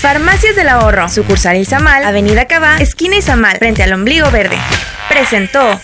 Farmacias del Ahorro, sucursal Izamal, Avenida Cabá, esquina Izamal, frente al ombligo verde. Presentó.